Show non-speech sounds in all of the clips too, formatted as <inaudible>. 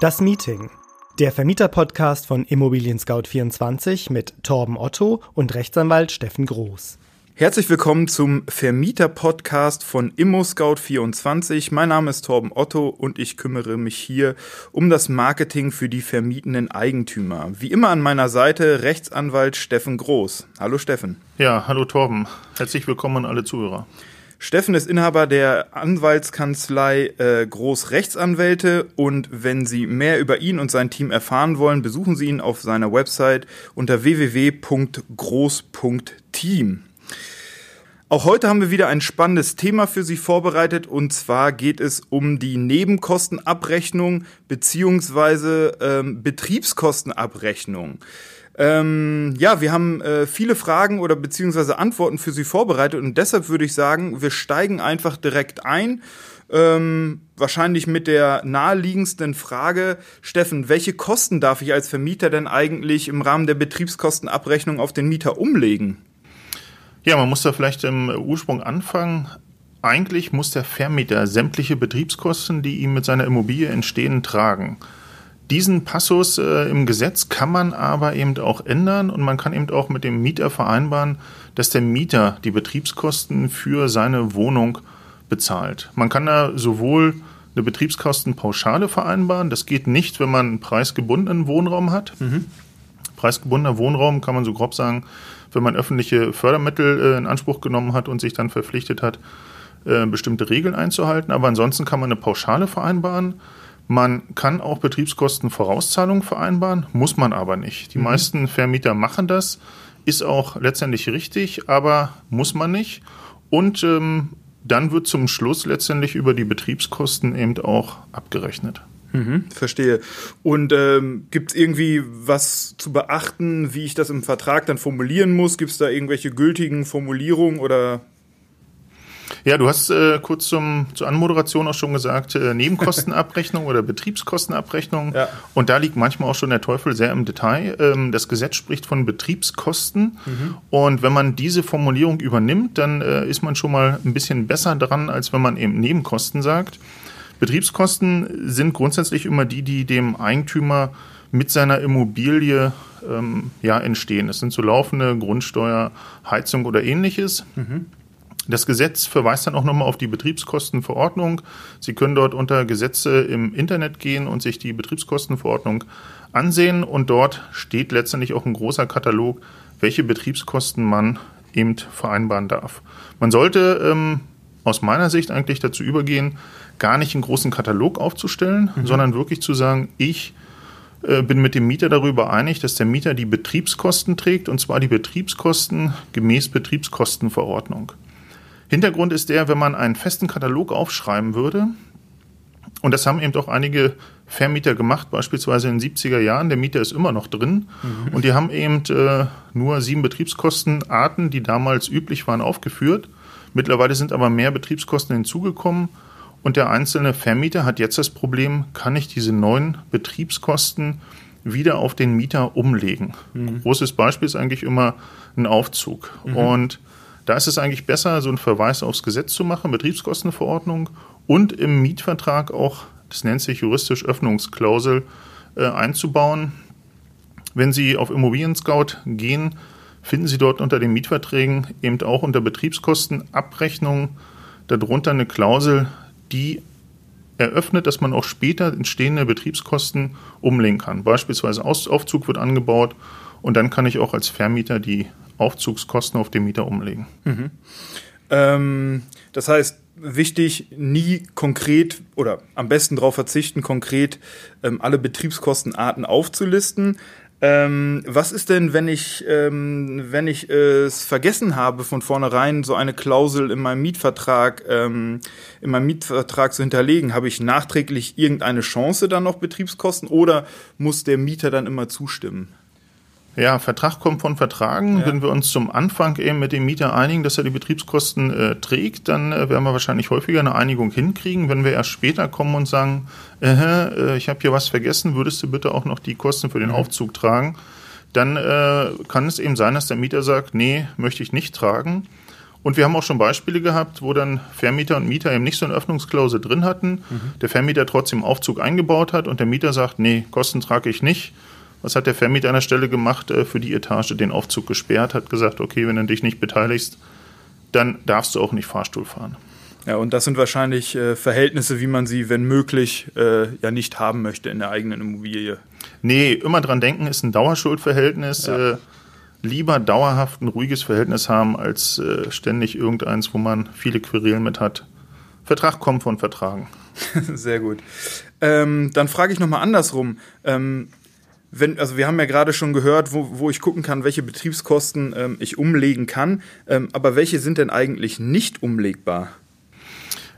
Das Meeting. Der Vermieter-Podcast von Immobilien Scout 24 mit Torben Otto und Rechtsanwalt Steffen Groß. Herzlich willkommen zum Vermieter-Podcast von ImmoScout24. Mein Name ist Torben Otto und ich kümmere mich hier um das Marketing für die vermietenden Eigentümer. Wie immer an meiner Seite Rechtsanwalt Steffen Groß. Hallo Steffen. Ja, hallo Torben. Herzlich willkommen an alle Zuhörer. Steffen ist Inhaber der Anwaltskanzlei äh, Groß und wenn Sie mehr über ihn und sein Team erfahren wollen, besuchen Sie ihn auf seiner Website unter www.groß.team. Auch heute haben wir wieder ein spannendes Thema für Sie vorbereitet und zwar geht es um die Nebenkostenabrechnung beziehungsweise ähm, Betriebskostenabrechnung. Ähm, ja, wir haben äh, viele Fragen oder beziehungsweise Antworten für Sie vorbereitet und deshalb würde ich sagen, wir steigen einfach direkt ein. Ähm, wahrscheinlich mit der naheliegendsten Frage, Steffen, welche Kosten darf ich als Vermieter denn eigentlich im Rahmen der Betriebskostenabrechnung auf den Mieter umlegen? Ja, man muss da vielleicht im Ursprung anfangen. Eigentlich muss der Vermieter sämtliche Betriebskosten, die ihm mit seiner Immobilie entstehen, tragen. Diesen Passus äh, im Gesetz kann man aber eben auch ändern und man kann eben auch mit dem Mieter vereinbaren, dass der Mieter die Betriebskosten für seine Wohnung bezahlt. Man kann da sowohl eine Betriebskostenpauschale vereinbaren, das geht nicht, wenn man einen preisgebundenen Wohnraum hat. Mhm. Preisgebundener Wohnraum kann man so grob sagen, wenn man öffentliche Fördermittel äh, in Anspruch genommen hat und sich dann verpflichtet hat, äh, bestimmte Regeln einzuhalten. Aber ansonsten kann man eine Pauschale vereinbaren man kann auch Betriebskostenvorauszahlungen vereinbaren, muss man aber nicht. Die mhm. meisten Vermieter machen das, ist auch letztendlich richtig, aber muss man nicht. Und ähm, dann wird zum Schluss letztendlich über die Betriebskosten eben auch abgerechnet. Mhm, verstehe. Und ähm, gibt es irgendwie was zu beachten, wie ich das im Vertrag dann formulieren muss? Gibt es da irgendwelche gültigen Formulierungen oder ja, du hast äh, kurz zum, zur Anmoderation auch schon gesagt, äh, Nebenkostenabrechnung <laughs> oder Betriebskostenabrechnung. Ja. Und da liegt manchmal auch schon der Teufel sehr im Detail. Ähm, das Gesetz spricht von Betriebskosten. Mhm. Und wenn man diese Formulierung übernimmt, dann äh, ist man schon mal ein bisschen besser dran, als wenn man eben Nebenkosten sagt. Betriebskosten sind grundsätzlich immer die, die dem Eigentümer mit seiner Immobilie ähm, ja, entstehen. Das sind so laufende Grundsteuer, Heizung oder ähnliches. Mhm. Das Gesetz verweist dann auch nochmal auf die Betriebskostenverordnung. Sie können dort unter Gesetze im Internet gehen und sich die Betriebskostenverordnung ansehen und dort steht letztendlich auch ein großer Katalog, welche Betriebskosten man eben vereinbaren darf. Man sollte ähm, aus meiner Sicht eigentlich dazu übergehen, gar nicht einen großen Katalog aufzustellen, mhm. sondern wirklich zu sagen, ich äh, bin mit dem Mieter darüber einig, dass der Mieter die Betriebskosten trägt, und zwar die Betriebskosten gemäß Betriebskostenverordnung. Hintergrund ist der, wenn man einen festen Katalog aufschreiben würde, und das haben eben auch einige Vermieter gemacht, beispielsweise in den 70er Jahren. Der Mieter ist immer noch drin. Mhm. Und die haben eben äh, nur sieben Betriebskostenarten, die damals üblich waren, aufgeführt. Mittlerweile sind aber mehr Betriebskosten hinzugekommen. Und der einzelne Vermieter hat jetzt das Problem, kann ich diese neuen Betriebskosten wieder auf den Mieter umlegen? Mhm. Großes Beispiel ist eigentlich immer ein Aufzug. Mhm. Und da ist es eigentlich besser, so einen Verweis aufs Gesetz zu machen, Betriebskostenverordnung und im Mietvertrag auch, das nennt sich juristisch Öffnungsklausel, äh, einzubauen. Wenn Sie auf Immobilien Scout gehen, finden Sie dort unter den Mietverträgen eben auch unter Betriebskostenabrechnung darunter eine Klausel, die eröffnet, dass man auch später entstehende Betriebskosten umlegen kann. Beispielsweise Aufzug wird angebaut und dann kann ich auch als Vermieter die Aufzugskosten auf den Mieter umlegen. Mhm. Ähm, das heißt, wichtig, nie konkret oder am besten darauf verzichten, konkret ähm, alle Betriebskostenarten aufzulisten. Ähm, was ist denn, wenn ich, ähm, wenn ich es vergessen habe, von vornherein so eine Klausel in meinem Mietvertrag, ähm, in meinem Mietvertrag zu hinterlegen? Habe ich nachträglich irgendeine Chance dann noch Betriebskosten oder muss der Mieter dann immer zustimmen? Ja, Vertrag kommt von Vertragen. Ja. Wenn wir uns zum Anfang eben mit dem Mieter einigen, dass er die Betriebskosten äh, trägt, dann äh, werden wir wahrscheinlich häufiger eine Einigung hinkriegen. Wenn wir erst später kommen und sagen, äh, ich habe hier was vergessen, würdest du bitte auch noch die Kosten für den mhm. Aufzug tragen, dann äh, kann es eben sein, dass der Mieter sagt, nee, möchte ich nicht tragen. Und wir haben auch schon Beispiele gehabt, wo dann Vermieter und Mieter eben nicht so eine Öffnungsklausel drin hatten, mhm. der Vermieter trotzdem Aufzug eingebaut hat und der Mieter sagt, nee, Kosten trage ich nicht. Was hat der Vermieter an der Stelle gemacht äh, für die Etage? Den Aufzug gesperrt, hat gesagt, okay, wenn du dich nicht beteiligst, dann darfst du auch nicht Fahrstuhl fahren. Ja, und das sind wahrscheinlich äh, Verhältnisse, wie man sie, wenn möglich, äh, ja nicht haben möchte in der eigenen Immobilie. Nee, immer dran denken, ist ein Dauerschuldverhältnis. Ja. Äh, lieber dauerhaft ein ruhiges Verhältnis haben, als äh, ständig irgendeins, wo man viele Querelen mit hat. Vertrag kommt von Vertragen. <laughs> Sehr gut. Ähm, dann frage ich nochmal andersrum. Ähm, wenn, also wir haben ja gerade schon gehört, wo, wo ich gucken kann, welche Betriebskosten ähm, ich umlegen kann. Ähm, aber welche sind denn eigentlich nicht umlegbar?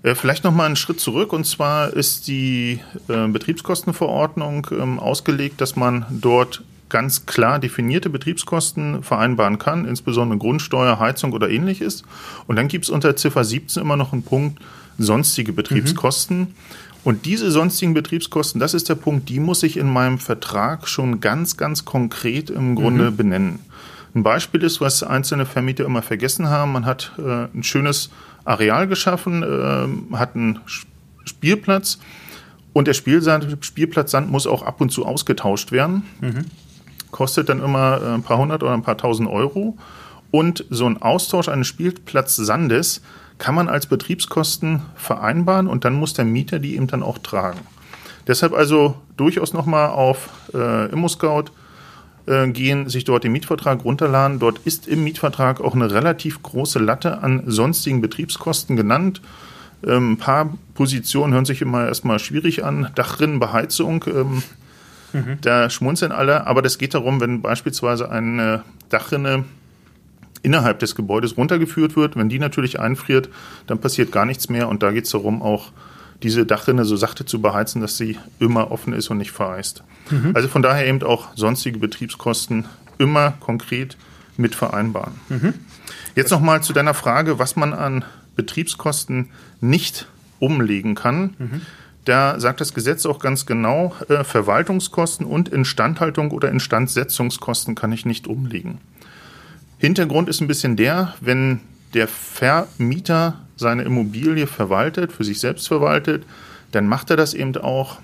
Äh, vielleicht noch mal einen Schritt zurück. Und zwar ist die äh, Betriebskostenverordnung ähm, ausgelegt, dass man dort ganz klar definierte Betriebskosten vereinbaren kann, insbesondere Grundsteuer, Heizung oder ähnliches. Und dann gibt es unter Ziffer 17 immer noch einen Punkt sonstige Betriebskosten. Mhm. Und diese sonstigen Betriebskosten, das ist der Punkt, die muss ich in meinem Vertrag schon ganz, ganz konkret im Grunde mhm. benennen. Ein Beispiel ist, was einzelne Vermieter immer vergessen haben. Man hat äh, ein schönes Areal geschaffen, äh, hat einen Spielplatz und der Spielsand, Spielplatzsand muss auch ab und zu ausgetauscht werden. Mhm. Kostet dann immer äh, ein paar hundert oder ein paar tausend Euro. Und so ein Austausch eines Spielplatzsandes kann man als Betriebskosten vereinbaren und dann muss der Mieter die eben dann auch tragen. Deshalb also durchaus nochmal auf äh, ImmoScout äh, gehen, sich dort den Mietvertrag runterladen. Dort ist im Mietvertrag auch eine relativ große Latte an sonstigen Betriebskosten genannt. Ähm, ein paar Positionen hören sich immer erstmal schwierig an. Dachrinnenbeheizung, ähm, mhm. da schmunzeln alle. Aber das geht darum, wenn beispielsweise eine Dachrinne innerhalb des Gebäudes runtergeführt wird. Wenn die natürlich einfriert, dann passiert gar nichts mehr. Und da geht es darum, auch diese Dachrinne so sachte zu beheizen, dass sie immer offen ist und nicht vereist. Mhm. Also von daher eben auch sonstige Betriebskosten immer konkret mit vereinbaren. Mhm. Jetzt nochmal zu deiner Frage, was man an Betriebskosten nicht umlegen kann. Mhm. Da sagt das Gesetz auch ganz genau, äh, Verwaltungskosten und Instandhaltung oder Instandsetzungskosten kann ich nicht umlegen. Hintergrund ist ein bisschen der, wenn der Vermieter seine Immobilie verwaltet, für sich selbst verwaltet, dann macht er das eben auch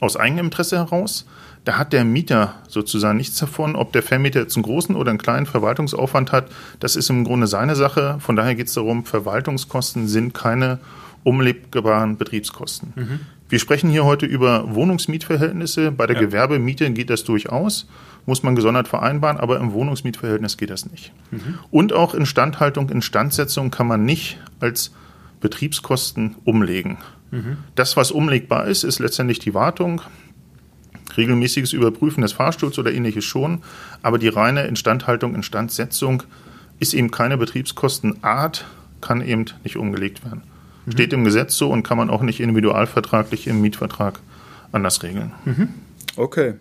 aus eigenem Interesse heraus. Da hat der Mieter sozusagen nichts davon, ob der Vermieter jetzt einen großen oder einen kleinen Verwaltungsaufwand hat. Das ist im Grunde seine Sache. Von daher geht es darum, Verwaltungskosten sind keine umlebbaren Betriebskosten. Mhm. Wir sprechen hier heute über Wohnungsmietverhältnisse. Bei der ja. Gewerbemiete geht das durchaus muss man gesondert vereinbaren, aber im Wohnungsmietverhältnis geht das nicht. Mhm. Und auch Instandhaltung, Instandsetzung kann man nicht als Betriebskosten umlegen. Mhm. Das, was umlegbar ist, ist letztendlich die Wartung, regelmäßiges Überprüfen des Fahrstuhls oder ähnliches schon, aber die reine Instandhaltung, Instandsetzung ist eben keine Betriebskostenart, kann eben nicht umgelegt werden. Mhm. Steht im Gesetz so und kann man auch nicht individualvertraglich im Mietvertrag anders regeln. Mhm. Okay.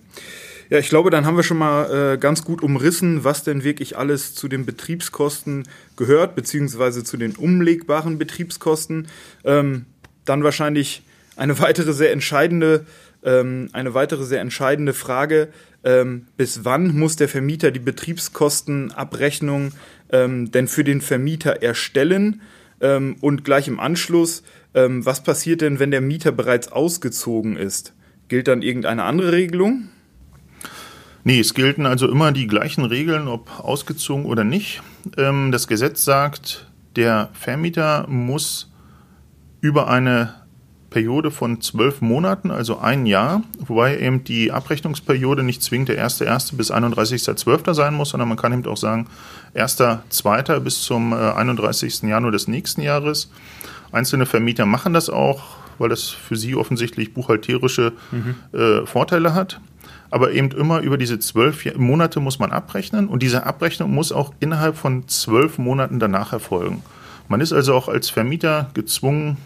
Ja, ich glaube, dann haben wir schon mal äh, ganz gut umrissen, was denn wirklich alles zu den Betriebskosten gehört, beziehungsweise zu den umlegbaren Betriebskosten. Ähm, dann wahrscheinlich eine weitere sehr entscheidende, ähm, eine weitere sehr entscheidende Frage. Ähm, bis wann muss der Vermieter die Betriebskostenabrechnung ähm, denn für den Vermieter erstellen? Ähm, und gleich im Anschluss, ähm, was passiert denn, wenn der Mieter bereits ausgezogen ist? Gilt dann irgendeine andere Regelung? Nee, es gelten also immer die gleichen Regeln, ob ausgezogen oder nicht. Ähm, das Gesetz sagt, der Vermieter muss über eine Periode von zwölf Monaten, also ein Jahr, wobei eben die Abrechnungsperiode nicht zwingend der 1.1. bis 31.12. sein muss, sondern man kann eben auch sagen 1.2. bis zum 31. Äh, Januar des nächsten Jahres. Einzelne Vermieter machen das auch, weil das für sie offensichtlich buchhalterische mhm. äh, Vorteile hat aber eben immer über diese zwölf Monate muss man abrechnen und diese Abrechnung muss auch innerhalb von zwölf Monaten danach erfolgen. Man ist also auch als Vermieter gezwungen,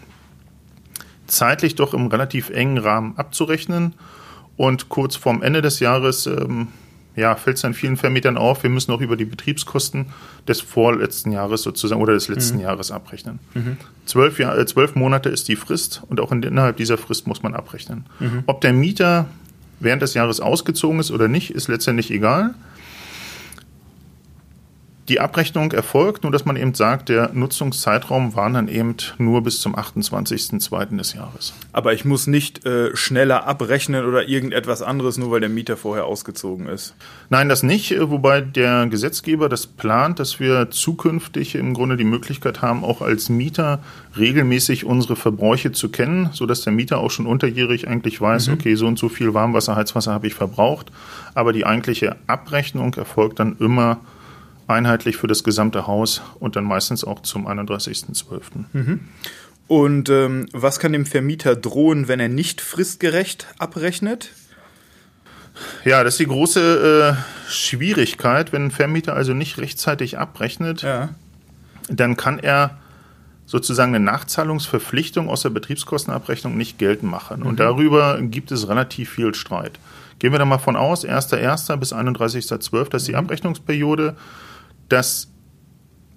zeitlich doch im relativ engen Rahmen abzurechnen und kurz vorm Ende des Jahres ähm, ja, fällt es dann vielen Vermietern auf, wir müssen auch über die Betriebskosten des vorletzten Jahres sozusagen oder des letzten mhm. Jahres abrechnen. Mhm. Zwölf, Jahr, äh, zwölf Monate ist die Frist und auch innerhalb dieser Frist muss man abrechnen. Mhm. Ob der Mieter während des Jahres ausgezogen ist oder nicht, ist letztendlich egal. Die Abrechnung erfolgt, nur dass man eben sagt, der Nutzungszeitraum war dann eben nur bis zum 28.02. des Jahres. Aber ich muss nicht äh, schneller abrechnen oder irgendetwas anderes, nur weil der Mieter vorher ausgezogen ist. Nein, das nicht, äh, wobei der Gesetzgeber das plant, dass wir zukünftig im Grunde die Möglichkeit haben, auch als Mieter regelmäßig unsere Verbräuche zu kennen, sodass der Mieter auch schon unterjährig eigentlich weiß, mhm. okay, so und so viel Warmwasser, Heizwasser habe ich verbraucht. Aber die eigentliche Abrechnung erfolgt dann immer einheitlich für das gesamte Haus und dann meistens auch zum 31.12. Mhm. Und ähm, was kann dem Vermieter drohen, wenn er nicht fristgerecht abrechnet? Ja, das ist die große äh, Schwierigkeit. Wenn ein Vermieter also nicht rechtzeitig abrechnet, ja. dann kann er sozusagen eine Nachzahlungsverpflichtung aus der Betriebskostenabrechnung nicht geltend machen. Mhm. Und darüber gibt es relativ viel Streit. Gehen wir da mal von aus, 1.1. bis 31.12. das ist die mhm. Abrechnungsperiode das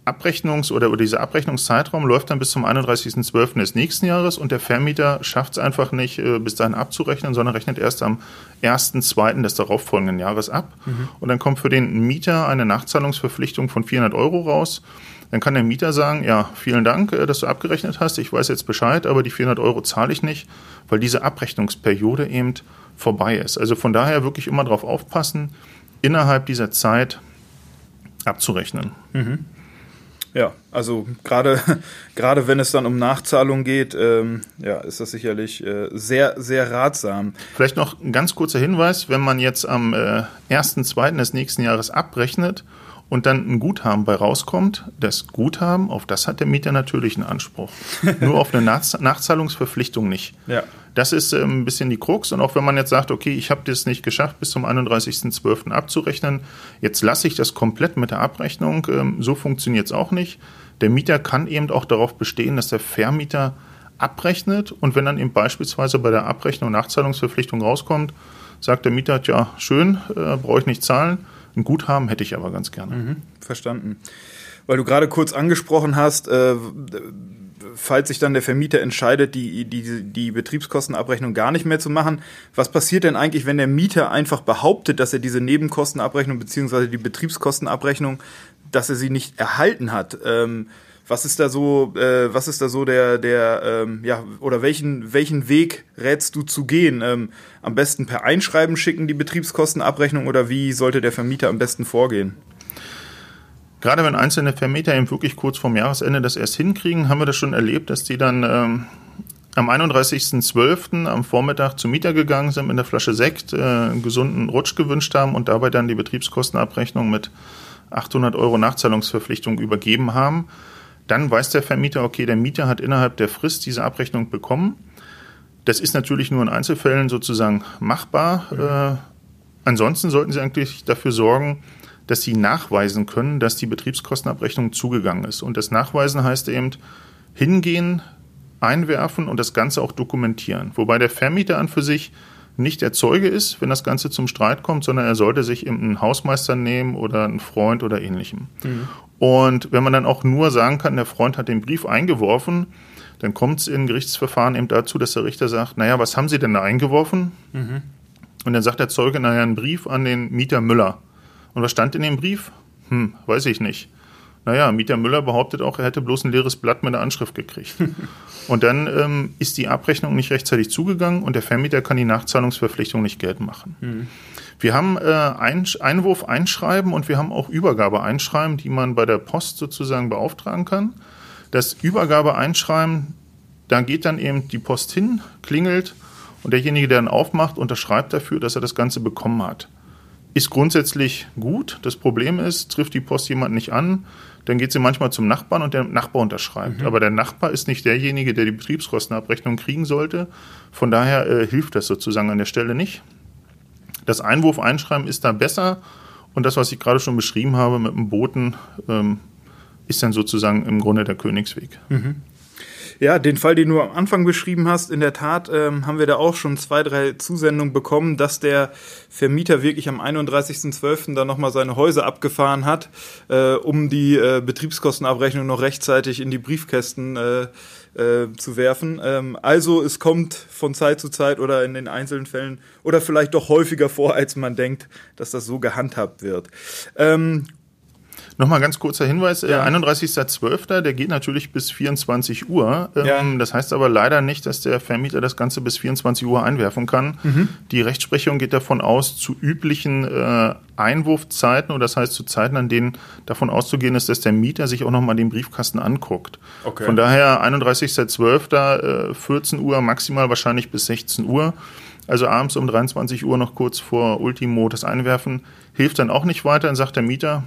Abrechnungs- oder, oder dieser Abrechnungszeitraum läuft dann bis zum 31.12. des nächsten Jahres und der Vermieter schafft es einfach nicht, äh, bis dahin abzurechnen, sondern rechnet erst am 1.2. des darauffolgenden Jahres ab. Mhm. Und dann kommt für den Mieter eine Nachzahlungsverpflichtung von 400 Euro raus. Dann kann der Mieter sagen, ja, vielen Dank, äh, dass du abgerechnet hast, ich weiß jetzt Bescheid, aber die 400 Euro zahle ich nicht, weil diese Abrechnungsperiode eben vorbei ist. Also von daher wirklich immer darauf aufpassen, innerhalb dieser Zeit abzurechnen. Mhm. Ja, also gerade <laughs> gerade wenn es dann um Nachzahlung geht, ähm, ja, ist das sicherlich äh, sehr sehr ratsam. Vielleicht noch ein ganz kurzer Hinweis: Wenn man jetzt am äh, 1.2. des nächsten Jahres abrechnet und dann ein Guthaben bei rauskommt, das Guthaben, auf das hat der Mieter natürlich einen Anspruch. <laughs> Nur auf eine Nachzahlungsverpflichtung nicht. Ja. Das ist ähm, ein bisschen die Krux. Und auch wenn man jetzt sagt, okay, ich habe das nicht geschafft, bis zum 31.12. abzurechnen, jetzt lasse ich das komplett mit der Abrechnung. Ähm, so funktioniert es auch nicht. Der Mieter kann eben auch darauf bestehen, dass der Vermieter abrechnet. Und wenn dann eben beispielsweise bei der Abrechnung Nachzahlungsverpflichtung rauskommt, sagt der Mieter, ja, schön, äh, brauche ich nicht zahlen ein Guthaben hätte ich aber ganz gerne. Mhm, verstanden. Weil du gerade kurz angesprochen hast, äh, falls sich dann der Vermieter entscheidet, die, die, die Betriebskostenabrechnung gar nicht mehr zu machen, was passiert denn eigentlich, wenn der Mieter einfach behauptet, dass er diese Nebenkostenabrechnung beziehungsweise die Betriebskostenabrechnung, dass er sie nicht erhalten hat? Ähm, was ist da so, äh, was ist da so der, der, ähm, ja, oder welchen, welchen Weg rätst du zu gehen? Ähm, am besten per Einschreiben schicken die Betriebskostenabrechnung oder wie sollte der Vermieter am besten vorgehen? Gerade wenn einzelne Vermieter eben wirklich kurz vorm Jahresende das erst hinkriegen, haben wir das schon erlebt, dass die dann ähm, am 31.12. am Vormittag zum Mieter gegangen sind mit einer Flasche Sekt, äh, einen gesunden Rutsch gewünscht haben und dabei dann die Betriebskostenabrechnung mit 800 Euro Nachzahlungsverpflichtung übergeben haben. Dann weiß der Vermieter, okay, der Mieter hat innerhalb der Frist diese Abrechnung bekommen. Das ist natürlich nur in Einzelfällen sozusagen machbar. Ja. Äh, ansonsten sollten Sie eigentlich dafür sorgen, dass Sie nachweisen können, dass die Betriebskostenabrechnung zugegangen ist. Und das Nachweisen heißt eben hingehen, einwerfen und das Ganze auch dokumentieren. Wobei der Vermieter an für sich nicht der Zeuge ist, wenn das Ganze zum Streit kommt, sondern er sollte sich eben einen Hausmeister nehmen oder einen Freund oder ähnlichem. Mhm. Und wenn man dann auch nur sagen kann, der Freund hat den Brief eingeworfen, dann kommt es in Gerichtsverfahren eben dazu, dass der Richter sagt, naja, was haben Sie denn da eingeworfen? Mhm. Und dann sagt der Zeuge, naja, einen Brief an den Mieter Müller. Und was stand in dem Brief? Hm, weiß ich nicht. Naja, Mieter Müller behauptet auch, er hätte bloß ein leeres Blatt mit einer Anschrift gekriegt. <laughs> und dann ähm, ist die Abrechnung nicht rechtzeitig zugegangen und der Vermieter kann die Nachzahlungsverpflichtung nicht geltend machen. Mhm. Wir haben äh, ein, Einwurf einschreiben und wir haben auch Übergabe einschreiben, die man bei der Post sozusagen beauftragen kann. Das Übergabe einschreiben, da geht dann eben die Post hin, klingelt und derjenige, der dann aufmacht, unterschreibt dafür, dass er das Ganze bekommen hat. Ist grundsätzlich gut. Das Problem ist, trifft die Post jemand nicht an, dann geht sie manchmal zum Nachbarn und der Nachbar unterschreibt. Mhm. Aber der Nachbar ist nicht derjenige, der die Betriebskostenabrechnung kriegen sollte. Von daher äh, hilft das sozusagen an der Stelle nicht. Das Einwurf einschreiben ist da besser und das, was ich gerade schon beschrieben habe mit dem Boten, ähm, ist dann sozusagen im Grunde der Königsweg. Mhm. Ja, den Fall, den du am Anfang beschrieben hast, in der Tat ähm, haben wir da auch schon zwei, drei Zusendungen bekommen, dass der Vermieter wirklich am 31.12. da nochmal seine Häuser abgefahren hat, äh, um die äh, Betriebskostenabrechnung noch rechtzeitig in die Briefkästen äh, äh, zu werfen. Ähm, also es kommt von Zeit zu Zeit oder in den einzelnen Fällen oder vielleicht doch häufiger vor, als man denkt, dass das so gehandhabt wird. Ähm, Nochmal ganz kurzer Hinweis, ja. 31.12., der geht natürlich bis 24 Uhr. Ähm, ja. Das heißt aber leider nicht, dass der Vermieter das Ganze bis 24 Uhr einwerfen kann. Mhm. Die Rechtsprechung geht davon aus, zu üblichen äh, Einwurfzeiten, oder das heißt zu Zeiten, an denen davon auszugehen ist, dass der Mieter sich auch nochmal den Briefkasten anguckt. Okay. Von daher 31.12., äh, 14 Uhr, maximal wahrscheinlich bis 16 Uhr. Also abends um 23 Uhr noch kurz vor Ultimo das Einwerfen hilft dann auch nicht weiter. Dann sagt der Mieter,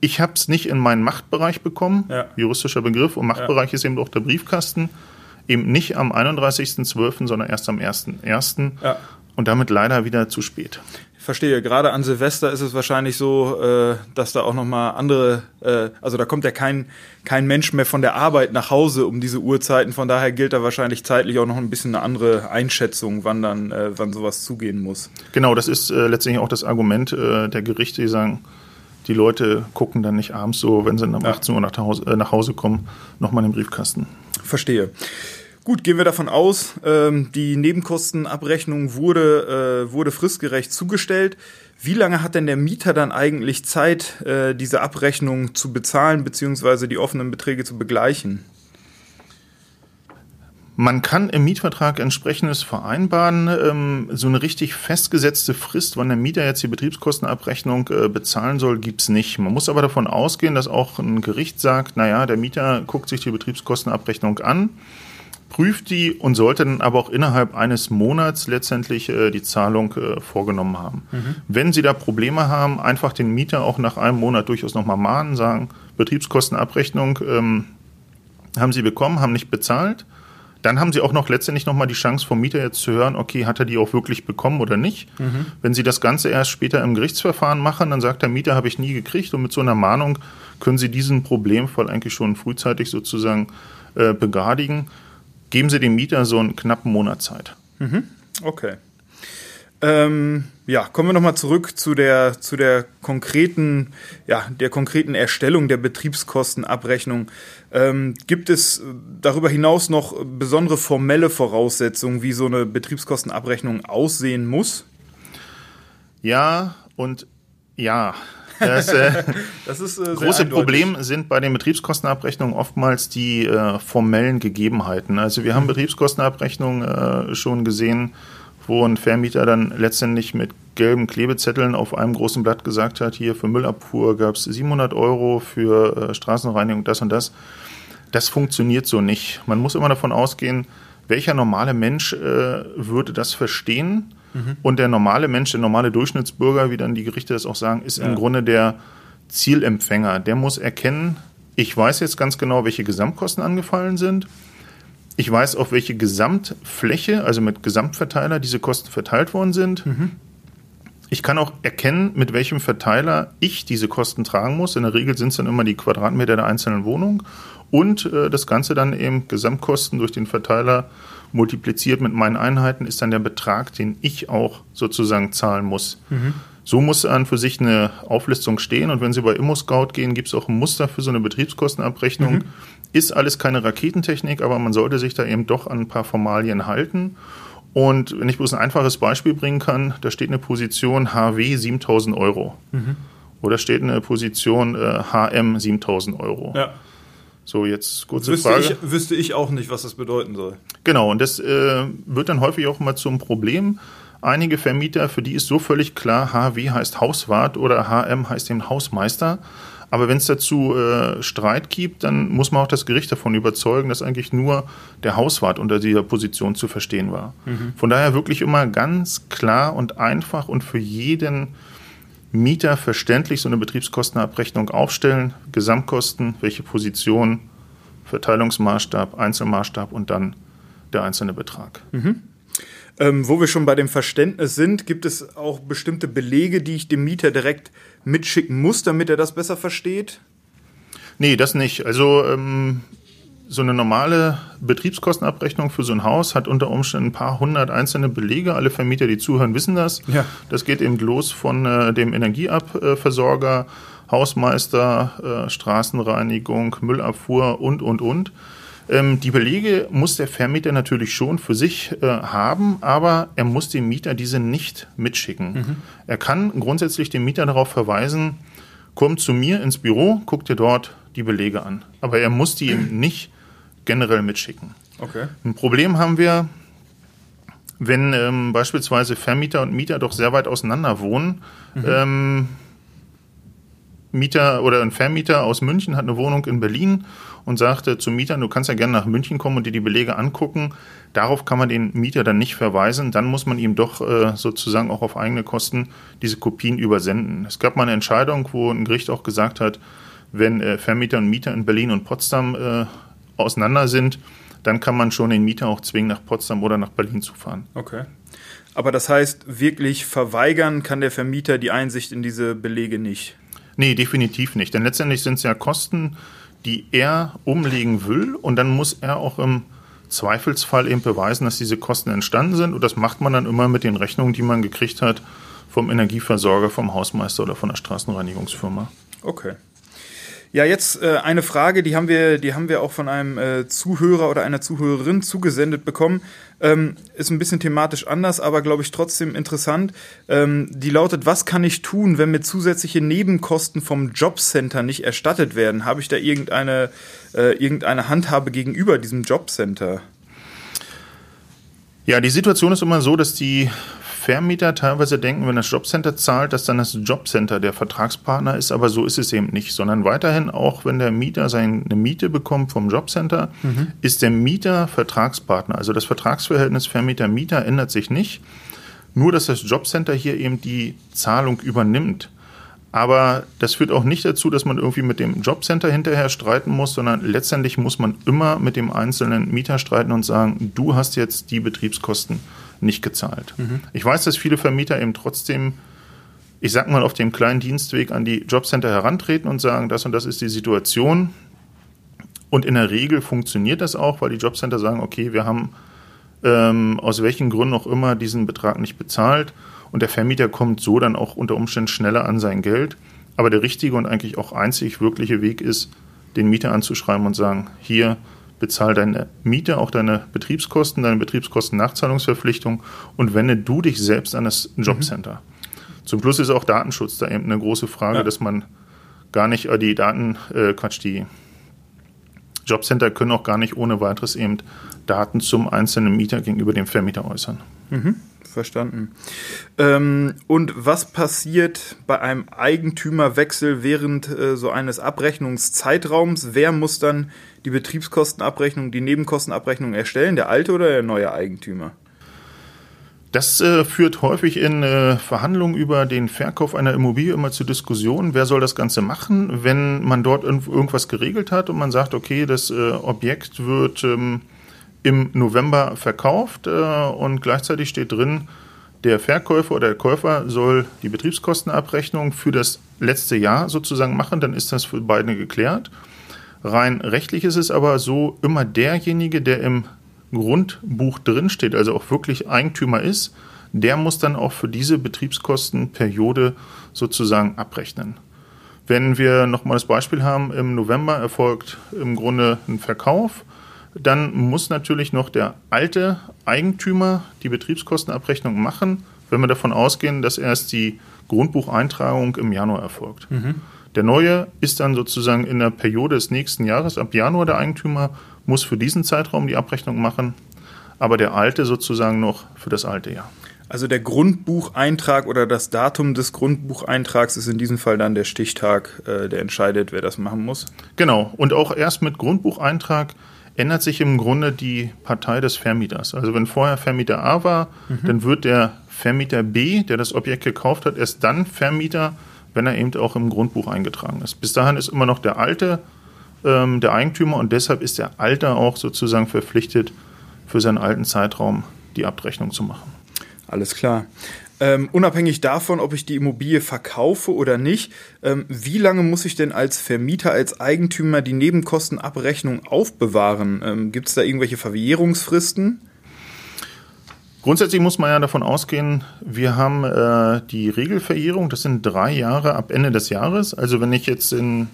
ich habe es nicht in meinen Machtbereich bekommen, ja. juristischer Begriff, und Machtbereich ja. ist eben auch der Briefkasten, eben nicht am 31.12., sondern erst am 1.1. Ja. Und damit leider wieder zu spät. Verstehe. Gerade an Silvester ist es wahrscheinlich so, äh, dass da auch nochmal andere, äh, also da kommt ja kein, kein Mensch mehr von der Arbeit nach Hause um diese Uhrzeiten. Von daher gilt da wahrscheinlich zeitlich auch noch ein bisschen eine andere Einschätzung, wann dann, äh, wann sowas zugehen muss. Genau, das ist letztendlich auch das Argument der Gerichte, die sagen, die Leute gucken dann nicht abends so, wenn sie um 18 Uhr nach Hause, äh, nach Hause kommen, nochmal in den Briefkasten. Verstehe. Gut, gehen wir davon aus, ähm, die Nebenkostenabrechnung wurde, äh, wurde fristgerecht zugestellt. Wie lange hat denn der Mieter dann eigentlich Zeit, äh, diese Abrechnung zu bezahlen bzw. die offenen Beträge zu begleichen? Man kann im Mietvertrag entsprechendes vereinbaren. Ähm, so eine richtig festgesetzte Frist, wann der Mieter jetzt die Betriebskostenabrechnung äh, bezahlen soll, gibt's nicht. Man muss aber davon ausgehen, dass auch ein Gericht sagt, naja, der Mieter guckt sich die Betriebskostenabrechnung an, prüft die und sollte dann aber auch innerhalb eines Monats letztendlich äh, die Zahlung äh, vorgenommen haben. Mhm. Wenn Sie da Probleme haben, einfach den Mieter auch nach einem Monat durchaus nochmal mahnen, sagen, Betriebskostenabrechnung ähm, haben Sie bekommen, haben nicht bezahlt dann haben Sie auch noch letztendlich nochmal die Chance vom Mieter jetzt zu hören, okay, hat er die auch wirklich bekommen oder nicht. Mhm. Wenn Sie das Ganze erst später im Gerichtsverfahren machen, dann sagt der Mieter, habe ich nie gekriegt und mit so einer Mahnung können Sie diesen Problemfall eigentlich schon frühzeitig sozusagen äh, begradigen. Geben Sie dem Mieter so einen knappen Monat Zeit. Mhm. Okay. Ähm, ja, kommen wir nochmal zurück zu der, zu der konkreten, ja, der konkreten Erstellung der Betriebskostenabrechnung. Ähm, gibt es darüber hinaus noch besondere formelle Voraussetzungen, wie so eine Betriebskostenabrechnung aussehen muss? Ja und ja. Das, äh, <laughs> das ist äh, große Problem sind bei den Betriebskostenabrechnungen oftmals die äh, formellen Gegebenheiten. Also wir haben mhm. Betriebskostenabrechnungen äh, schon gesehen, wo ein Vermieter dann letztendlich mit gelben Klebezetteln auf einem großen Blatt gesagt hat, hier für Müllabfuhr gab es 700 Euro, für äh, Straßenreinigung das und das. Das funktioniert so nicht. Man muss immer davon ausgehen, welcher normale Mensch äh, würde das verstehen? Mhm. Und der normale Mensch, der normale Durchschnittsbürger, wie dann die Gerichte das auch sagen, ist ja. im Grunde der Zielempfänger. Der muss erkennen, ich weiß jetzt ganz genau, welche Gesamtkosten angefallen sind ich weiß, auf welche Gesamtfläche, also mit Gesamtverteiler, diese Kosten verteilt worden sind. Mhm. Ich kann auch erkennen, mit welchem Verteiler ich diese Kosten tragen muss. In der Regel sind es dann immer die Quadratmeter der einzelnen Wohnung. Und äh, das Ganze dann eben Gesamtkosten durch den Verteiler multipliziert mit meinen Einheiten ist dann der Betrag, den ich auch sozusagen zahlen muss. Mhm. So muss an für sich eine Auflistung stehen. Und wenn Sie bei ImmoScout gehen, gibt es auch ein Muster für so eine Betriebskostenabrechnung. Mhm. Ist alles keine Raketentechnik, aber man sollte sich da eben doch an ein paar Formalien halten. Und wenn ich bloß ein einfaches Beispiel bringen kann, da steht eine Position HW 7000 Euro. Mhm. Oder steht eine Position äh, HM 7000 Euro. Ja. So, jetzt kurze wüsste Frage. Ich, wüsste ich auch nicht, was das bedeuten soll. Genau, und das äh, wird dann häufig auch mal zum Problem. Einige Vermieter, für die ist so völlig klar, HW heißt Hauswart oder HM heißt eben Hausmeister. Aber wenn es dazu äh, Streit gibt, dann muss man auch das Gericht davon überzeugen, dass eigentlich nur der Hauswart unter dieser Position zu verstehen war. Mhm. Von daher wirklich immer ganz klar und einfach und für jeden Mieter verständlich so eine Betriebskostenabrechnung aufstellen. Gesamtkosten, welche Position, Verteilungsmaßstab, Einzelmaßstab und dann der einzelne Betrag. Mhm. Ähm, wo wir schon bei dem Verständnis sind, gibt es auch bestimmte Belege, die ich dem Mieter direkt mitschicken muss, damit er das besser versteht? Nee, das nicht. Also ähm, so eine normale Betriebskostenabrechnung für so ein Haus hat unter Umständen ein paar hundert einzelne Belege. Alle Vermieter, die zuhören, wissen das. Ja. Das geht eben los von äh, dem Energieabversorger, Hausmeister, äh, Straßenreinigung, Müllabfuhr und, und, und. Ähm, die Belege muss der Vermieter natürlich schon für sich äh, haben, aber er muss dem Mieter diese nicht mitschicken. Mhm. Er kann grundsätzlich den Mieter darauf verweisen, kommt zu mir ins Büro, guckt dir dort die Belege an. Aber er muss die eben nicht generell mitschicken. Okay. Ein Problem haben wir, wenn ähm, beispielsweise Vermieter und Mieter doch sehr weit auseinander wohnen. Mhm. Ähm, Mieter oder ein Vermieter aus München hat eine Wohnung in Berlin und sagte zum Mieter, du kannst ja gerne nach München kommen und dir die Belege angucken. Darauf kann man den Mieter dann nicht verweisen. Dann muss man ihm doch äh, sozusagen auch auf eigene Kosten diese Kopien übersenden. Es gab mal eine Entscheidung, wo ein Gericht auch gesagt hat, wenn äh, Vermieter und Mieter in Berlin und Potsdam äh, auseinander sind, dann kann man schon den Mieter auch zwingen, nach Potsdam oder nach Berlin zu fahren. Okay. Aber das heißt, wirklich verweigern kann der Vermieter die Einsicht in diese Belege nicht? Nee, definitiv nicht. Denn letztendlich sind es ja Kosten, die er umlegen will und dann muss er auch im Zweifelsfall eben beweisen, dass diese Kosten entstanden sind und das macht man dann immer mit den Rechnungen, die man gekriegt hat vom Energieversorger, vom Hausmeister oder von der Straßenreinigungsfirma. Okay. Ja, jetzt äh, eine Frage, die haben wir, die haben wir auch von einem äh, Zuhörer oder einer Zuhörerin zugesendet bekommen. Ähm, ist ein bisschen thematisch anders, aber glaube ich trotzdem interessant. Ähm, die lautet: Was kann ich tun, wenn mir zusätzliche Nebenkosten vom Jobcenter nicht erstattet werden? Habe ich da irgendeine, äh, irgendeine Handhabe gegenüber diesem Jobcenter? Ja, die Situation ist immer so, dass die Vermieter teilweise denken, wenn das Jobcenter zahlt, dass dann das Jobcenter der Vertragspartner ist, aber so ist es eben nicht, sondern weiterhin auch, wenn der Mieter seine Miete bekommt vom Jobcenter, mhm. ist der Mieter Vertragspartner. Also das Vertragsverhältnis Vermieter-Mieter ändert sich nicht, nur dass das Jobcenter hier eben die Zahlung übernimmt. Aber das führt auch nicht dazu, dass man irgendwie mit dem Jobcenter hinterher streiten muss, sondern letztendlich muss man immer mit dem einzelnen Mieter streiten und sagen, du hast jetzt die Betriebskosten nicht gezahlt. Mhm. Ich weiß, dass viele Vermieter eben trotzdem, ich sag mal, auf dem kleinen Dienstweg an die Jobcenter herantreten und sagen, das und das ist die Situation. Und in der Regel funktioniert das auch, weil die Jobcenter sagen, okay, wir haben ähm, aus welchen Gründen auch immer diesen Betrag nicht bezahlt und der Vermieter kommt so dann auch unter Umständen schneller an sein Geld. Aber der richtige und eigentlich auch einzig wirkliche Weg ist, den Mieter anzuschreiben und sagen, hier, bezahl deine Miete, auch deine Betriebskosten, deine Betriebskosten-Nachzahlungsverpflichtung und wende du dich selbst an das Jobcenter. Mhm. Zum Schluss ist auch Datenschutz da eben eine große Frage, ja. dass man gar nicht, äh, die Daten, äh, Quatsch, die Jobcenter können auch gar nicht ohne weiteres eben Daten zum einzelnen Mieter gegenüber dem Vermieter äußern. Mhm verstanden. Ähm, und was passiert bei einem Eigentümerwechsel während äh, so eines Abrechnungszeitraums? Wer muss dann die Betriebskostenabrechnung, die Nebenkostenabrechnung erstellen? Der alte oder der neue Eigentümer? Das äh, führt häufig in äh, Verhandlungen über den Verkauf einer Immobilie immer zu Diskussionen. Wer soll das Ganze machen, wenn man dort irgendwas geregelt hat und man sagt, okay, das äh, Objekt wird ähm, im November verkauft äh, und gleichzeitig steht drin, der Verkäufer oder der Käufer soll die Betriebskostenabrechnung für das letzte Jahr sozusagen machen, dann ist das für beide geklärt. Rein rechtlich ist es aber so, immer derjenige, der im Grundbuch drinsteht, also auch wirklich Eigentümer ist, der muss dann auch für diese Betriebskostenperiode sozusagen abrechnen. Wenn wir nochmal das Beispiel haben, im November erfolgt im Grunde ein Verkauf dann muss natürlich noch der alte Eigentümer die Betriebskostenabrechnung machen, wenn wir davon ausgehen, dass erst die Grundbucheintragung im Januar erfolgt. Mhm. Der neue ist dann sozusagen in der Periode des nächsten Jahres, ab Januar der Eigentümer, muss für diesen Zeitraum die Abrechnung machen, aber der alte sozusagen noch für das alte Jahr. Also der Grundbucheintrag oder das Datum des Grundbucheintrags ist in diesem Fall dann der Stichtag, äh, der entscheidet, wer das machen muss. Genau. Und auch erst mit Grundbucheintrag ändert sich im Grunde die Partei des Vermieters. Also wenn vorher Vermieter A war, mhm. dann wird der Vermieter B, der das Objekt gekauft hat, erst dann Vermieter, wenn er eben auch im Grundbuch eingetragen ist. Bis dahin ist immer noch der alte ähm, der Eigentümer und deshalb ist der Alte auch sozusagen verpflichtet, für seinen alten Zeitraum die Abrechnung zu machen. Alles klar. Ähm, unabhängig davon, ob ich die Immobilie verkaufe oder nicht, ähm, wie lange muss ich denn als Vermieter, als Eigentümer die Nebenkostenabrechnung aufbewahren? Ähm, Gibt es da irgendwelche Verjährungsfristen? Grundsätzlich muss man ja davon ausgehen, wir haben äh, die Regelverjährung, das sind drei Jahre ab Ende des Jahres. Also wenn ich jetzt in,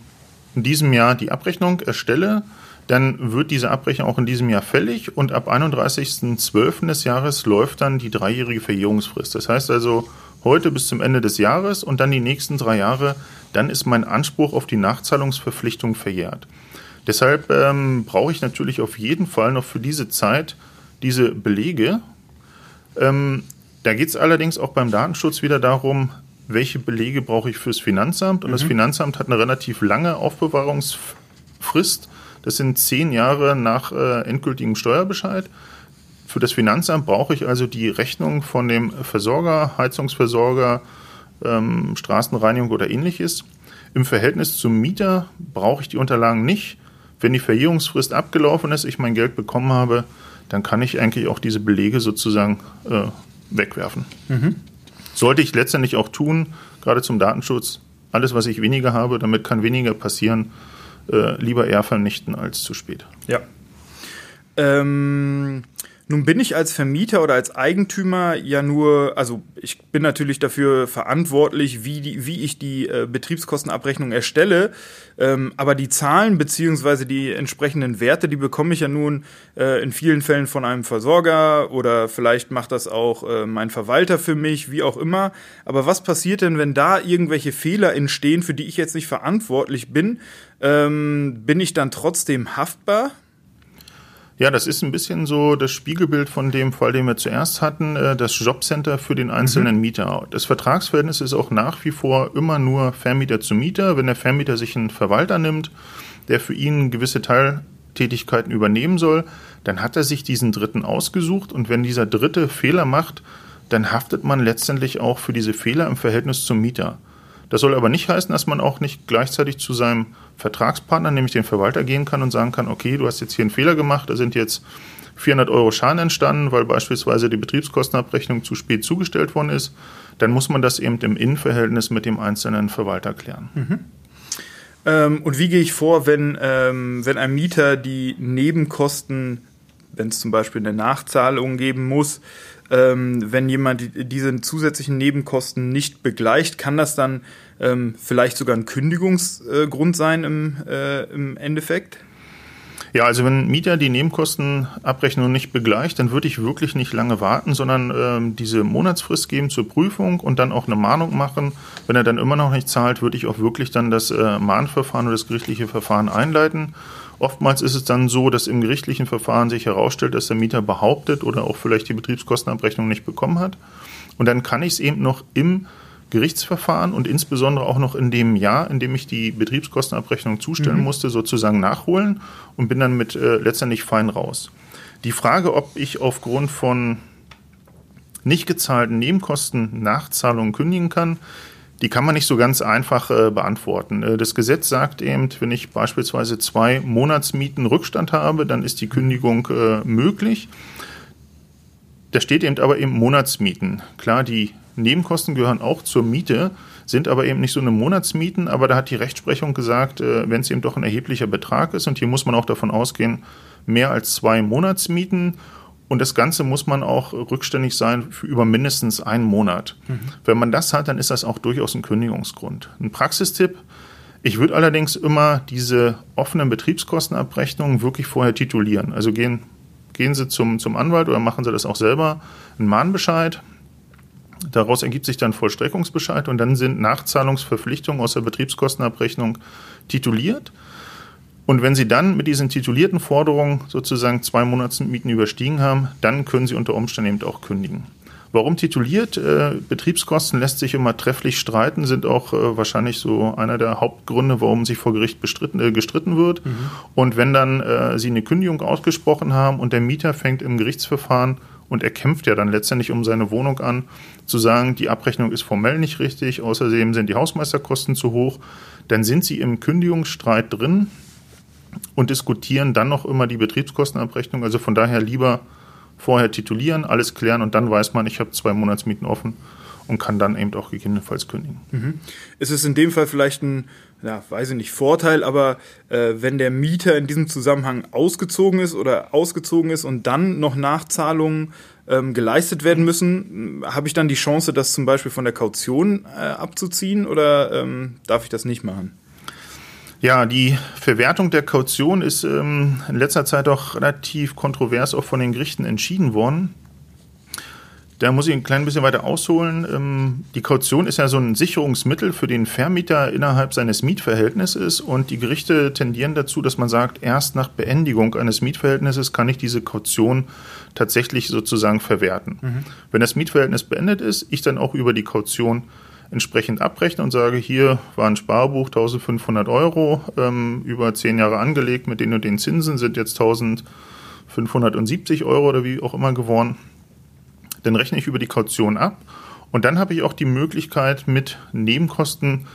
in diesem Jahr die Abrechnung erstelle, dann wird diese Abrechnung auch in diesem Jahr fällig und ab 31.12. des Jahres läuft dann die dreijährige Verjährungsfrist. Das heißt also, heute bis zum Ende des Jahres und dann die nächsten drei Jahre, dann ist mein Anspruch auf die Nachzahlungsverpflichtung verjährt. Deshalb ähm, brauche ich natürlich auf jeden Fall noch für diese Zeit diese Belege. Ähm, da geht es allerdings auch beim Datenschutz wieder darum, welche Belege brauche ich fürs Finanzamt. Und mhm. das Finanzamt hat eine relativ lange Aufbewahrungsfrist. Das sind zehn Jahre nach äh, endgültigem Steuerbescheid. Für das Finanzamt brauche ich also die Rechnung von dem Versorger, Heizungsversorger, ähm, Straßenreinigung oder ähnliches. Im Verhältnis zum Mieter brauche ich die Unterlagen nicht. Wenn die Verjährungsfrist abgelaufen ist, ich mein Geld bekommen habe, dann kann ich eigentlich auch diese Belege sozusagen äh, wegwerfen. Mhm. Sollte ich letztendlich auch tun, gerade zum Datenschutz. Alles, was ich weniger habe, damit kann weniger passieren, äh, lieber eher vernichten als zu spät. Ja. Ähm, nun bin ich als Vermieter oder als Eigentümer ja nur, also ich bin natürlich dafür verantwortlich, wie, die, wie ich die äh, Betriebskostenabrechnung erstelle, ähm, aber die Zahlen beziehungsweise die entsprechenden Werte, die bekomme ich ja nun äh, in vielen Fällen von einem Versorger oder vielleicht macht das auch äh, mein Verwalter für mich, wie auch immer. Aber was passiert denn, wenn da irgendwelche Fehler entstehen, für die ich jetzt nicht verantwortlich bin? Ähm, bin ich dann trotzdem haftbar? Ja, das ist ein bisschen so das Spiegelbild von dem Fall, den wir zuerst hatten, äh, das Jobcenter für den einzelnen mhm. Mieter. Das Vertragsverhältnis ist auch nach wie vor immer nur Vermieter zu Mieter. Wenn der Vermieter sich einen Verwalter nimmt, der für ihn gewisse Teiltätigkeiten übernehmen soll, dann hat er sich diesen Dritten ausgesucht und wenn dieser Dritte Fehler macht, dann haftet man letztendlich auch für diese Fehler im Verhältnis zum Mieter. Das soll aber nicht heißen, dass man auch nicht gleichzeitig zu seinem Vertragspartner, nämlich den Verwalter, gehen kann und sagen kann, okay, du hast jetzt hier einen Fehler gemacht, da sind jetzt 400 Euro Schaden entstanden, weil beispielsweise die Betriebskostenabrechnung zu spät zugestellt worden ist, dann muss man das eben im Innenverhältnis mit dem einzelnen Verwalter klären. Mhm. Ähm, und wie gehe ich vor, wenn, ähm, wenn ein Mieter die Nebenkosten, wenn es zum Beispiel eine Nachzahlung geben muss, ähm, wenn jemand diese zusätzlichen Nebenkosten nicht begleicht, kann das dann ähm, vielleicht sogar ein Kündigungsgrund sein im, äh, im Endeffekt? Ja, also wenn Mieter die Nebenkostenabrechnung nicht begleicht, dann würde ich wirklich nicht lange warten, sondern ähm, diese Monatsfrist geben zur Prüfung und dann auch eine Mahnung machen. Wenn er dann immer noch nicht zahlt, würde ich auch wirklich dann das äh, Mahnverfahren oder das gerichtliche Verfahren einleiten. Oftmals ist es dann so, dass im gerichtlichen Verfahren sich herausstellt, dass der Mieter behauptet oder auch vielleicht die Betriebskostenabrechnung nicht bekommen hat. Und dann kann ich es eben noch im Gerichtsverfahren und insbesondere auch noch in dem Jahr, in dem ich die Betriebskostenabrechnung zustellen mhm. musste, sozusagen nachholen und bin dann mit äh, letztendlich fein raus. Die Frage, ob ich aufgrund von nicht gezahlten Nebenkosten Nachzahlungen kündigen kann, die kann man nicht so ganz einfach äh, beantworten. Äh, das Gesetz sagt eben, wenn ich beispielsweise zwei Monatsmieten Rückstand habe, dann ist die Kündigung äh, möglich. Da steht eben aber eben Monatsmieten. Klar, die Nebenkosten gehören auch zur Miete, sind aber eben nicht so eine Monatsmieten, aber da hat die Rechtsprechung gesagt, äh, wenn es eben doch ein erheblicher Betrag ist, und hier muss man auch davon ausgehen, mehr als zwei Monatsmieten und das Ganze muss man auch rückständig sein für über mindestens einen Monat. Mhm. Wenn man das hat, dann ist das auch durchaus ein Kündigungsgrund. Ein Praxistipp, ich würde allerdings immer diese offenen Betriebskostenabrechnungen wirklich vorher titulieren. Also gehen, gehen Sie zum, zum Anwalt oder machen Sie das auch selber, einen Mahnbescheid. Daraus ergibt sich dann Vollstreckungsbescheid und dann sind Nachzahlungsverpflichtungen aus der Betriebskostenabrechnung tituliert. Und wenn Sie dann mit diesen titulierten Forderungen sozusagen zwei Monatsmieten überstiegen haben, dann können Sie unter Umständen eben auch kündigen. Warum tituliert? Äh, Betriebskosten lässt sich immer trefflich streiten, sind auch äh, wahrscheinlich so einer der Hauptgründe, warum sich vor Gericht bestritten, äh, gestritten wird. Mhm. Und wenn dann äh, Sie eine Kündigung ausgesprochen haben und der Mieter fängt im Gerichtsverfahren und er kämpft ja dann letztendlich um seine Wohnung an, zu sagen, die Abrechnung ist formell nicht richtig, außerdem sind die Hausmeisterkosten zu hoch, dann sind Sie im Kündigungsstreit drin und diskutieren dann noch immer die Betriebskostenabrechnung. Also von daher lieber vorher titulieren, alles klären und dann weiß man, ich habe zwei Monatsmieten offen und kann dann eben auch gegebenenfalls kündigen. Mhm. Ist es in dem Fall vielleicht ein, ja, weiß ich nicht, Vorteil, aber äh, wenn der Mieter in diesem Zusammenhang ausgezogen ist oder ausgezogen ist und dann noch Nachzahlungen ähm, geleistet werden müssen, habe ich dann die Chance, das zum Beispiel von der Kaution äh, abzuziehen oder ähm, darf ich das nicht machen? Ja, die Verwertung der Kaution ist ähm, in letzter Zeit auch relativ kontrovers auch von den Gerichten entschieden worden. Da muss ich ein klein bisschen weiter ausholen. Ähm, die Kaution ist ja so ein Sicherungsmittel für den Vermieter innerhalb seines Mietverhältnisses und die Gerichte tendieren dazu, dass man sagt, erst nach Beendigung eines Mietverhältnisses kann ich diese Kaution tatsächlich sozusagen verwerten. Mhm. Wenn das Mietverhältnis beendet ist, ich dann auch über die Kaution entsprechend abrechne und sage, hier war ein Sparbuch 1500 Euro ähm, über zehn Jahre angelegt mit den und den Zinsen sind jetzt 1570 Euro oder wie auch immer geworden. Dann rechne ich über die Kaution ab und dann habe ich auch die Möglichkeit, mit Nebenkosten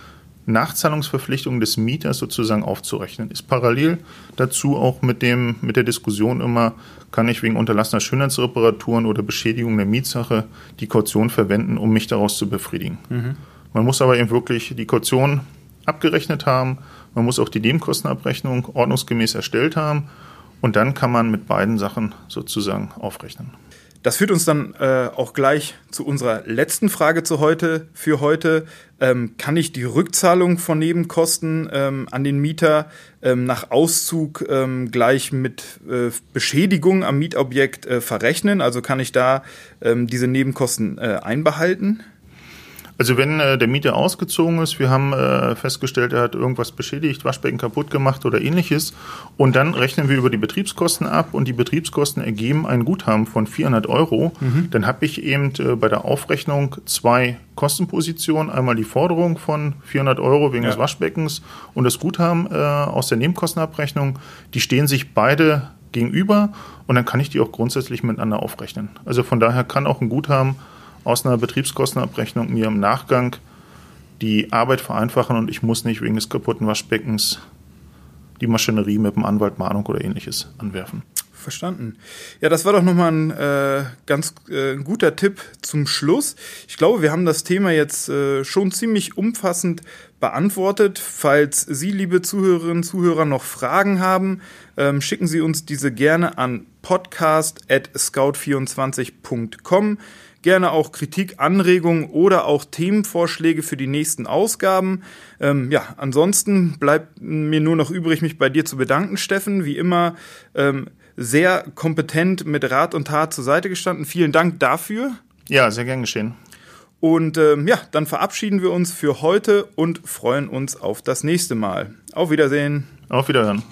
Nachzahlungsverpflichtungen des Mieters sozusagen aufzurechnen. Ist parallel dazu auch mit, dem, mit der Diskussion immer, kann ich wegen unterlassener Schönheitsreparaturen oder Beschädigung der Mietsache die Kaution verwenden, um mich daraus zu befriedigen. Mhm. Man muss aber eben wirklich die Kaution abgerechnet haben, man muss auch die Nebenkostenabrechnung ordnungsgemäß erstellt haben und dann kann man mit beiden Sachen sozusagen aufrechnen. Das führt uns dann äh, auch gleich zu unserer letzten Frage zu heute, für heute. Ähm, kann ich die Rückzahlung von Nebenkosten ähm, an den Mieter ähm, nach Auszug ähm, gleich mit äh, Beschädigung am Mietobjekt äh, verrechnen? Also kann ich da ähm, diese Nebenkosten äh, einbehalten? Also wenn äh, der Mieter ausgezogen ist, wir haben äh, festgestellt, er hat irgendwas beschädigt, Waschbecken kaputt gemacht oder ähnliches und dann rechnen wir über die Betriebskosten ab und die Betriebskosten ergeben ein Guthaben von 400 Euro, mhm. dann habe ich eben äh, bei der Aufrechnung zwei Kostenpositionen, einmal die Forderung von 400 Euro wegen ja. des Waschbeckens und das Guthaben äh, aus der Nebenkostenabrechnung, die stehen sich beide gegenüber und dann kann ich die auch grundsätzlich miteinander aufrechnen. Also von daher kann auch ein Guthaben aus einer Betriebskostenabrechnung mir im Nachgang die Arbeit vereinfachen und ich muss nicht wegen des kaputten Waschbeckens die Maschinerie mit dem Anwalt Mahnung oder ähnliches anwerfen. Verstanden. Ja, das war doch nochmal ein äh, ganz äh, guter Tipp zum Schluss. Ich glaube, wir haben das Thema jetzt äh, schon ziemlich umfassend beantwortet. Falls Sie, liebe Zuhörerinnen und Zuhörer, noch Fragen haben, ähm, schicken Sie uns diese gerne an podcast.scout24.com. Gerne auch Kritik, Anregungen oder auch Themenvorschläge für die nächsten Ausgaben. Ähm, ja, ansonsten bleibt mir nur noch übrig, mich bei dir zu bedanken, Steffen. Wie immer ähm, sehr kompetent mit Rat und Tat zur Seite gestanden. Vielen Dank dafür. Ja, sehr gern geschehen. Und ähm, ja, dann verabschieden wir uns für heute und freuen uns auf das nächste Mal. Auf Wiedersehen. Auf Wiederhören.